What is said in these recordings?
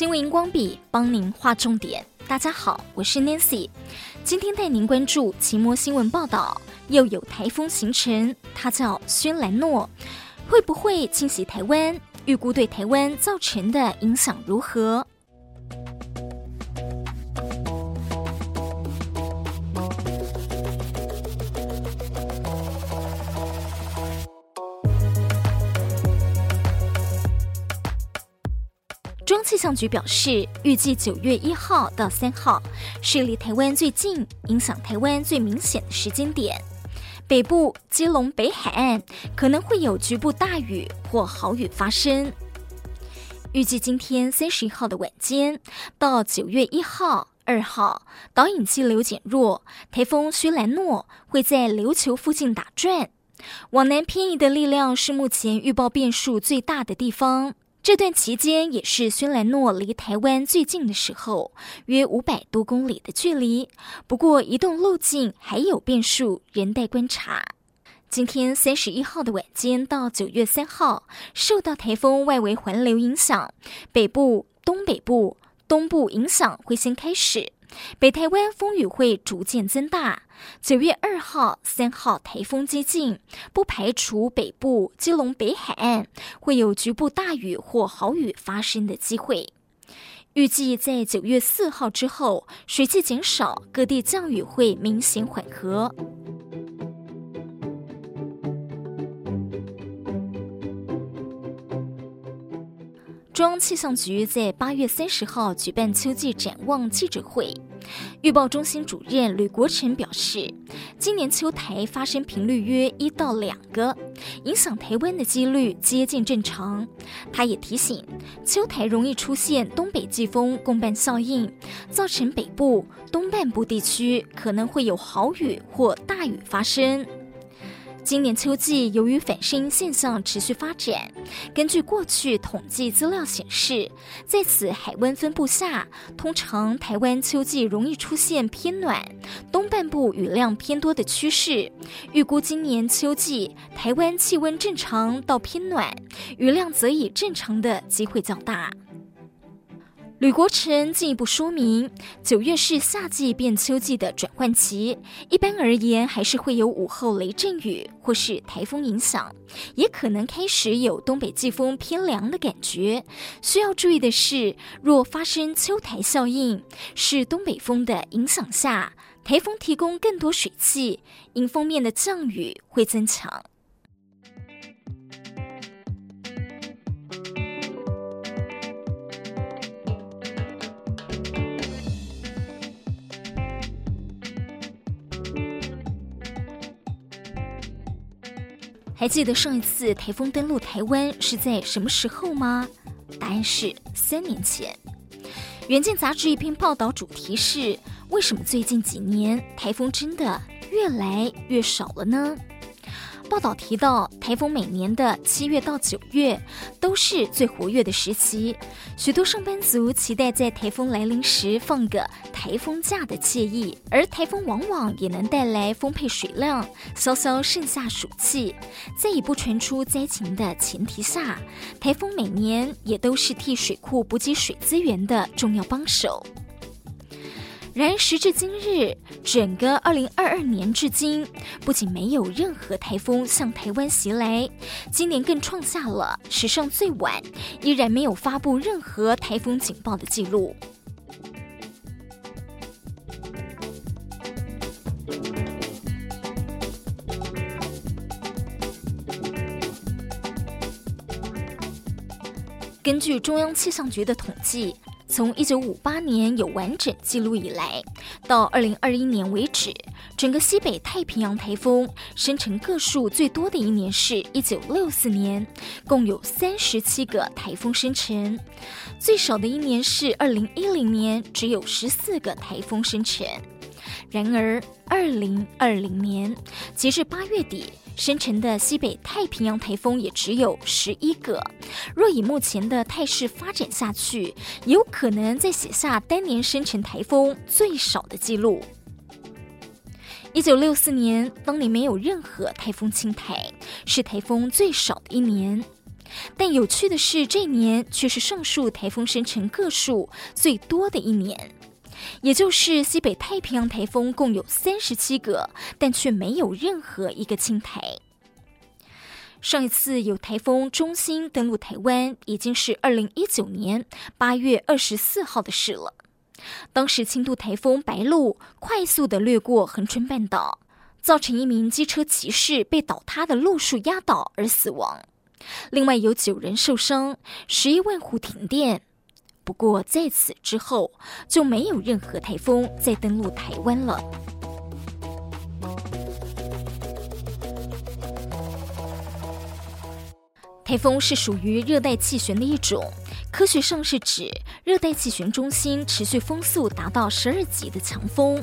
新闻荧光笔帮您画重点。大家好，我是 Nancy，今天带您关注奇摩新闻报道，又有台风形成，它叫轩岚诺，会不会侵袭台湾？预估对台湾造成的影响如何？象局表示，预计九月一号到三号是离台湾最近、影响台湾最明显的时间点。北部、基隆北海岸可能会有局部大雨或豪雨发生。预计今天三十一号的晚间到九月一号、二号，导引气流减弱，台风徐兰诺会在琉球附近打转，往南偏移的力量是目前预报变数最大的地方。这段期间也是轩岚诺离台湾最近的时候，约五百多公里的距离。不过移动路径还有变数，仍待观察。今天三十一号的晚间到九月三号，受到台风外围环流影响，北部、东北部、东部影响会先开始。北台湾风雨会逐渐增大。九月二号、三号台风接近，不排除北部、基隆北海岸会有局部大雨或豪雨发生的机会。预计在九月四号之后，水汽减少，各地降雨会明显缓和。中央气象局在八月三十号举办秋季展望记者会，预报中心主任吕国成表示，今年秋台发生频率约一到两个，影响台湾的几率接近正常。他也提醒，秋台容易出现东北季风共伴效应，造成北部、东半部地区可能会有豪雨或大雨发生。今年秋季由于反圣婴现象持续发展，根据过去统计资料显示，在此海温分布下，通常台湾秋季容易出现偏暖，东半部雨量偏多的趋势。预估今年秋季台湾气温正常到偏暖，雨量则以正常的机会较大。吕国成进一步说明，九月是夏季变秋季的转换期，一般而言还是会有午后雷阵雨或是台风影响，也可能开始有东北季风偏凉的感觉。需要注意的是，若发生秋台效应，是东北风的影响下，台风提供更多水汽，迎风面的降雨会增强。还记得上一次台风登陆台湾是在什么时候吗？答案是三年前。《远见》杂志一篇报道，主题是为什么最近几年台风真的越来越少了呢？报道提到，台风每年的七月到九月都是最活跃的时期，许多上班族期待在台风来临时放个台风假的惬意，而台风往往也能带来丰沛水量，消消盛夏暑气。在已不传出灾情的前提下，台风每年也都是替水库补给水资源的重要帮手。然而，时至今日，整个二零二二年至今，不仅没有任何台风向台湾袭来，今年更创下了史上最晚，依然没有发布任何台风警报的记录。根据中央气象局的统计。从一九五八年有完整记录以来，到二零二一年为止，整个西北太平洋台风生成个数最多的一年是一九六四年，共有三十七个台风生成；最少的一年是二零一零年，只有十四个台风生成。然而，二零二零年截至八月底，生成的西北太平洋台风也只有十一个，若以目前的态势发展下去，有可能再写下单年生成台风最少的记录。一九六四年，当年没有任何台风侵台，是台风最少的一年。但有趣的是，这一年却是上述台风生成个数最多的一年，也就是西北太平洋台风共有三十七个，但却没有任何一个轻台。上一次有台风中心登陆台湾，已经是二零一九年八月二十四号的事了。当时轻度台风白鹿快速地掠过恒春半岛，造成一名机车骑士被倒塌的路树压倒而死亡，另外有九人受伤，十一万户停电。不过在此之后就没有任何台风再登陆台湾了。台风是属于热带气旋的一种，科学上是指热带气旋中心持续风速达到十二级的强风。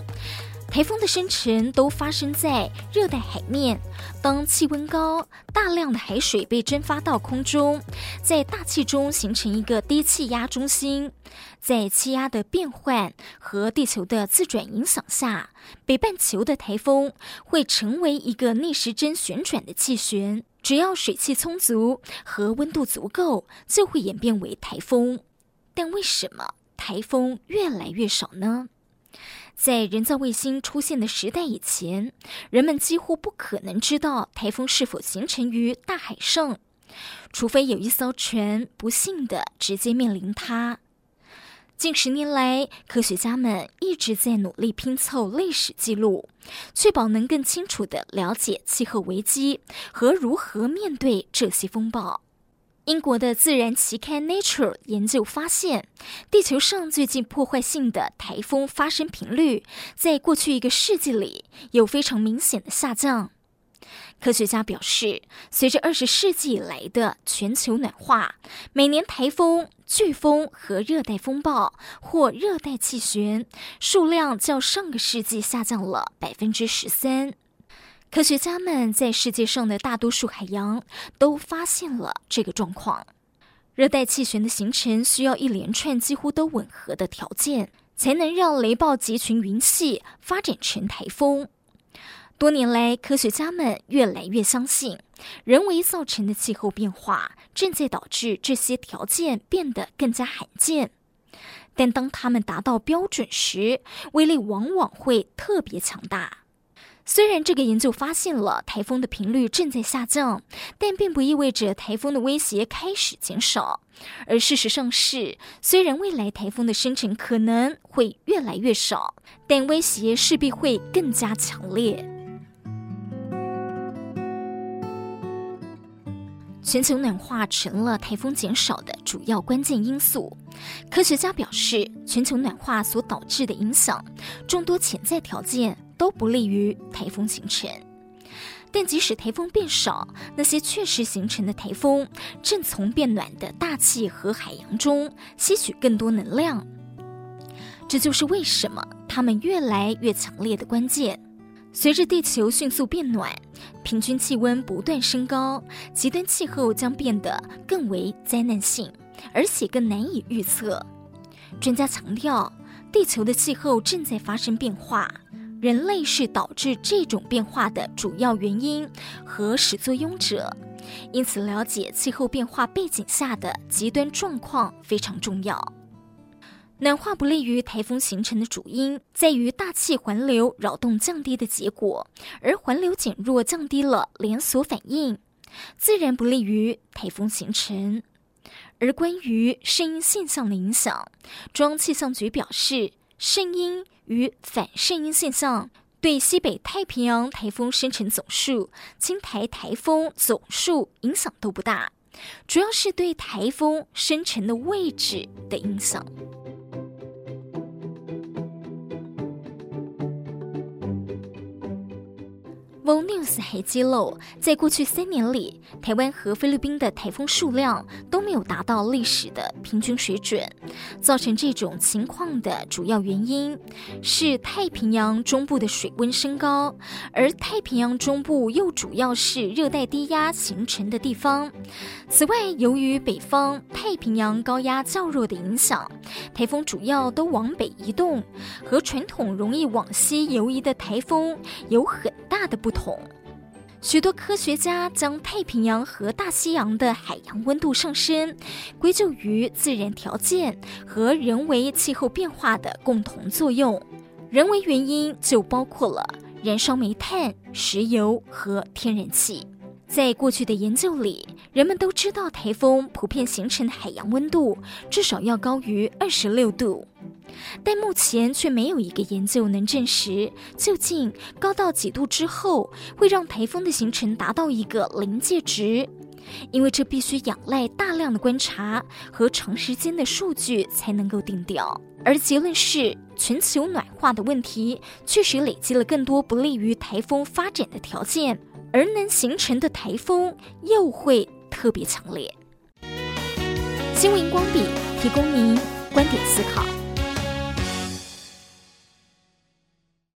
台风的生成都发生在热带海面，当气温高，大量的海水被蒸发到空中，在大气中形成一个低气压中心，在气压的变换和地球的自转影响下，北半球的台风会成为一个逆时针旋转的气旋。只要水汽充足和温度足够，就会演变为台风。但为什么台风越来越少呢？在人造卫星出现的时代以前，人们几乎不可能知道台风是否形成于大海上，除非有一艘船不幸的直接面临它。近十年来，科学家们一直在努力拼凑历史记录，确保能更清楚地了解气候危机和如何面对这些风暴。英国的自然期刊《Nature》研究发现，地球上最近破坏性的台风发生频率，在过去一个世纪里有非常明显的下降。科学家表示，随着二十世纪以来的全球暖化，每年台风、飓风和热带风暴或热带气旋数量较上个世纪下降了百分之十三。科学家们在世界上的大多数海洋都发现了这个状况。热带气旋的形成需要一连串几乎都吻合的条件，才能让雷暴集群云系发展成台风。多年来，科学家们越来越相信，人为造成的气候变化正在导致这些条件变得更加罕见。但当它们达到标准时，威力往往会特别强大。虽然这个研究发现了台风的频率正在下降，但并不意味着台风的威胁开始减少。而事实上是，虽然未来台风的生成可能会越来越少，但威胁势必会更加强烈。全球暖化成了台风减少的主要关键因素。科学家表示，全球暖化所导致的影响，众多潜在条件都不利于台风形成。但即使台风变少，那些确实形成的台风正从变暖的大气和海洋中吸取更多能量。这就是为什么它们越来越强烈的关键。随着地球迅速变暖，平均气温不断升高，极端气候将变得更为灾难性，而且更难以预测。专家强调，地球的气候正在发生变化，人类是导致这种变化的主要原因和始作俑者，因此了解气候变化背景下的极端状况非常重要。暖化不利于台风形成的主因在于大气环流扰动降低的结果，而环流减弱降低了连锁反应，自然不利于台风形成。而关于圣婴现象的影响，中央气象局表示，圣婴与反圣婴现象对西北太平洋台风生成总数、青台台风总数影响都不大，主要是对台风生成的位置的影响。V o n e w s 还揭露，在过去三年里，台湾和菲律宾的台风数量都没有达到历史的平均水准。造成这种情况的主要原因是太平洋中部的水温升高，而太平洋中部又主要是热带低压形成的地方。此外，由于北方太平洋高压较弱的影响，台风主要都往北移动，和传统容易往西游移的台风有很大的不同。统许多科学家将太平洋和大西洋的海洋温度上升归咎于自然条件和人为气候变化的共同作用。人为原因就包括了燃烧煤炭、石油和天然气。在过去的研究里，人们都知道台风普遍形成的海洋温度至少要高于二十六度。但目前却没有一个研究能证实，究竟高到几度之后会让台风的形成达到一个临界值，因为这必须仰赖大量的观察和长时间的数据才能够定调。而结论是，全球暖化的问题确实累积了更多不利于台风发展的条件，而能形成的台风又会特别强烈。新闻光笔提供您观点思考。